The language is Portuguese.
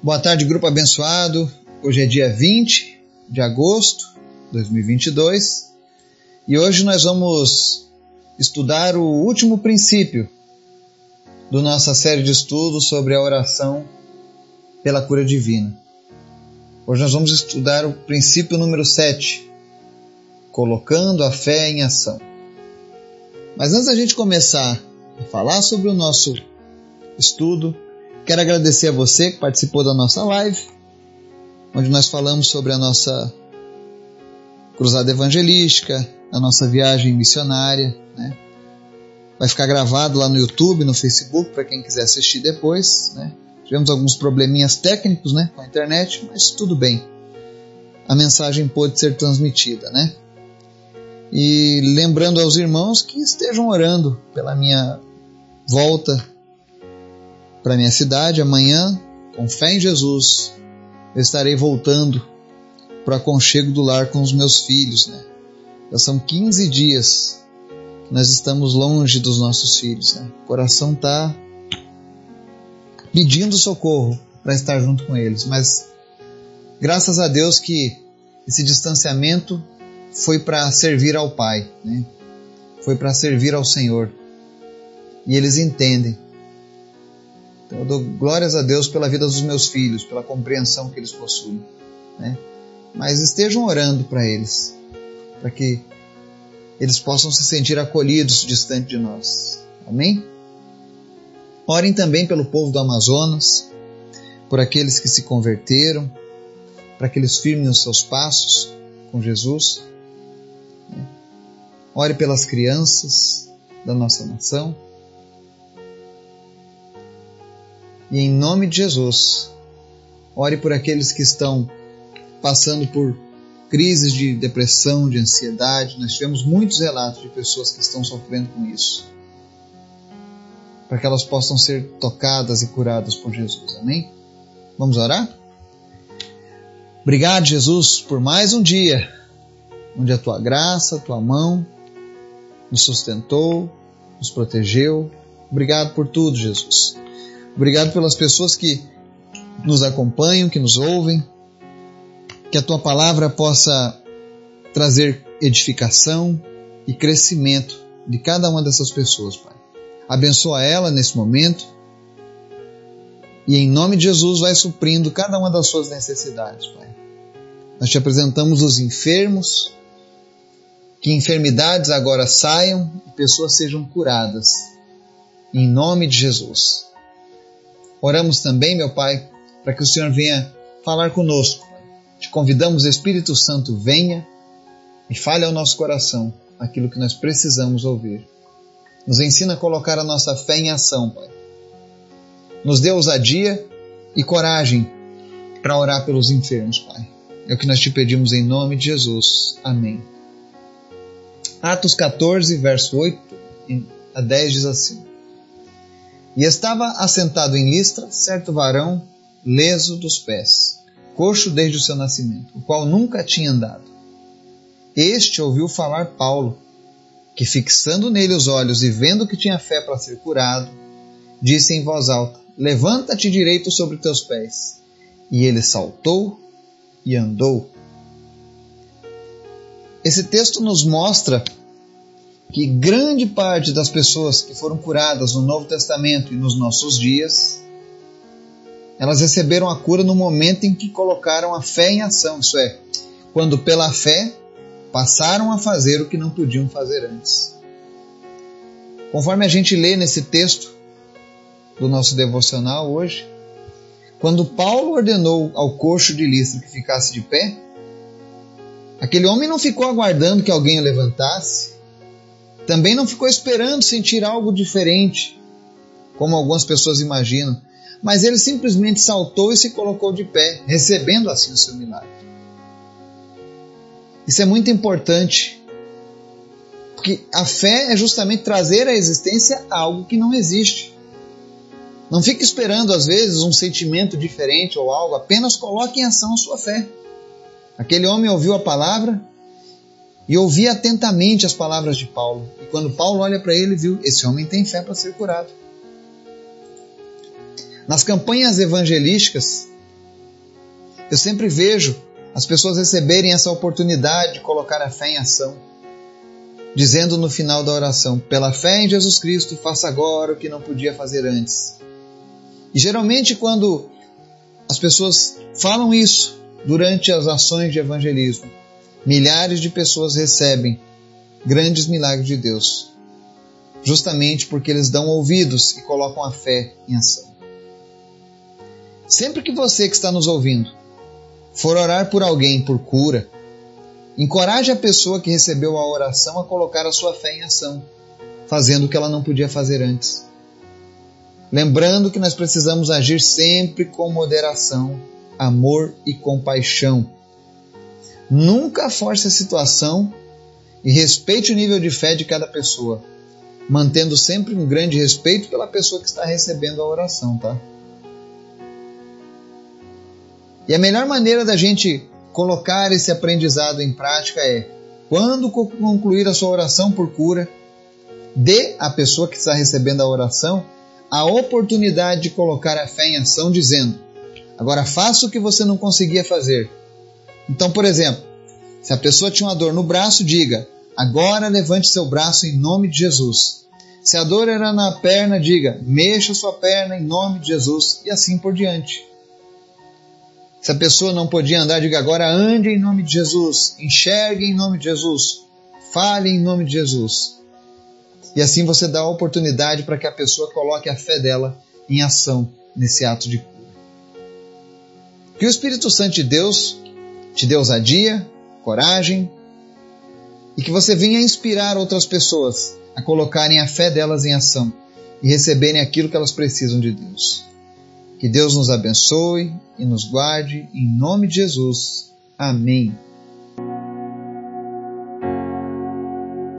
Boa tarde, grupo abençoado. Hoje é dia 20 de agosto de 2022 e hoje nós vamos estudar o último princípio da nossa série de estudos sobre a oração pela cura divina. Hoje nós vamos estudar o princípio número 7, colocando a fé em ação. Mas antes da gente começar a falar sobre o nosso estudo, Quero agradecer a você que participou da nossa live, onde nós falamos sobre a nossa cruzada evangelística, a nossa viagem missionária. Né? Vai ficar gravado lá no YouTube, no Facebook, para quem quiser assistir depois. Né? Tivemos alguns probleminhas técnicos né, com a internet, mas tudo bem. A mensagem pôde ser transmitida, né? E lembrando aos irmãos que estejam orando pela minha volta para minha cidade amanhã, com fé em Jesus, eu estarei voltando para o aconchego do lar com os meus filhos. Né? Já são 15 dias que nós estamos longe dos nossos filhos. Né? O coração está pedindo socorro para estar junto com eles, mas graças a Deus que esse distanciamento foi para servir ao Pai, né? foi para servir ao Senhor. E eles entendem então, eu dou glórias a Deus pela vida dos meus filhos, pela compreensão que eles possuem. Né? Mas estejam orando para eles, para que eles possam se sentir acolhidos distante de nós. Amém? Orem também pelo povo do Amazonas, por aqueles que se converteram, para que eles firmem os seus passos com Jesus. Né? Ore pelas crianças da nossa nação E em nome de Jesus, ore por aqueles que estão passando por crises de depressão, de ansiedade. Nós tivemos muitos relatos de pessoas que estão sofrendo com isso. Para que elas possam ser tocadas e curadas por Jesus. Amém? Vamos orar? Obrigado, Jesus, por mais um dia onde a tua graça, a tua mão nos sustentou, nos protegeu. Obrigado por tudo, Jesus. Obrigado pelas pessoas que nos acompanham, que nos ouvem. Que a tua palavra possa trazer edificação e crescimento de cada uma dessas pessoas, Pai. Abençoa ela nesse momento. E em nome de Jesus vai suprindo cada uma das suas necessidades, Pai. Nós te apresentamos os enfermos, que enfermidades agora saiam e pessoas sejam curadas. Em nome de Jesus. Oramos também, meu Pai, para que o Senhor venha falar conosco. Te convidamos, Espírito Santo, venha e fale ao nosso coração aquilo que nós precisamos ouvir. Nos ensina a colocar a nossa fé em ação, Pai. Nos dê ousadia e coragem para orar pelos enfermos, Pai. É o que nós te pedimos em nome de Jesus. Amém. Atos 14, verso 8 a 10 diz assim: e estava assentado em Listra certo varão, leso dos pés, coxo desde o seu nascimento, o qual nunca tinha andado. Este ouviu falar Paulo, que fixando nele os olhos e vendo que tinha fé para ser curado, disse em voz alta: Levanta-te direito sobre teus pés. E ele saltou e andou. Esse texto nos mostra que grande parte das pessoas que foram curadas no Novo Testamento e nos nossos dias, elas receberam a cura no momento em que colocaram a fé em ação, isso é, quando pela fé passaram a fazer o que não podiam fazer antes. Conforme a gente lê nesse texto do nosso devocional hoje, quando Paulo ordenou ao coxo de Listra que ficasse de pé, aquele homem não ficou aguardando que alguém o levantasse, também não ficou esperando sentir algo diferente, como algumas pessoas imaginam, mas ele simplesmente saltou e se colocou de pé, recebendo assim o seu milagre. Isso é muito importante, porque a fé é justamente trazer à existência algo que não existe. Não fique esperando, às vezes, um sentimento diferente ou algo, apenas coloque em ação a sua fé. Aquele homem ouviu a palavra, e ouvia atentamente as palavras de Paulo. E quando Paulo olha para ele, viu: esse homem tem fé para ser curado. Nas campanhas evangelísticas Eu sempre vejo as pessoas receberem essa oportunidade de colocar a fé em ação, dizendo no final da oração: pela fé em Jesus Cristo, faça agora o que não podia fazer antes. E geralmente, quando as pessoas falam isso durante as ações de evangelismo, milhares de pessoas recebem grandes milagres de Deus, justamente porque eles dão ouvidos e colocam a fé em ação. Sempre que você que está nos ouvindo for orar por alguém por cura, encoraje a pessoa que recebeu a oração a colocar a sua fé em ação, fazendo o que ela não podia fazer antes. Lembrando que nós precisamos agir sempre com moderação, amor e compaixão. Nunca force a situação e respeite o nível de fé de cada pessoa, mantendo sempre um grande respeito pela pessoa que está recebendo a oração, tá? E a melhor maneira da gente colocar esse aprendizado em prática é, quando concluir a sua oração por cura, dê à pessoa que está recebendo a oração a oportunidade de colocar a fé em ação, dizendo: Agora faça o que você não conseguia fazer. Então, por exemplo, se a pessoa tinha uma dor no braço, diga: Agora levante seu braço em nome de Jesus. Se a dor era na perna, diga: Mexa sua perna em nome de Jesus, e assim por diante. Se a pessoa não podia andar, diga agora ande em nome de Jesus, enxergue em nome de Jesus, fale em nome de Jesus. E assim você dá a oportunidade para que a pessoa coloque a fé dela em ação nesse ato de cura. Que o Espírito Santo de Deus te dê ousadia, coragem e que você venha inspirar outras pessoas a colocarem a fé delas em ação e receberem aquilo que elas precisam de Deus. Que Deus nos abençoe e nos guarde, em nome de Jesus. Amém.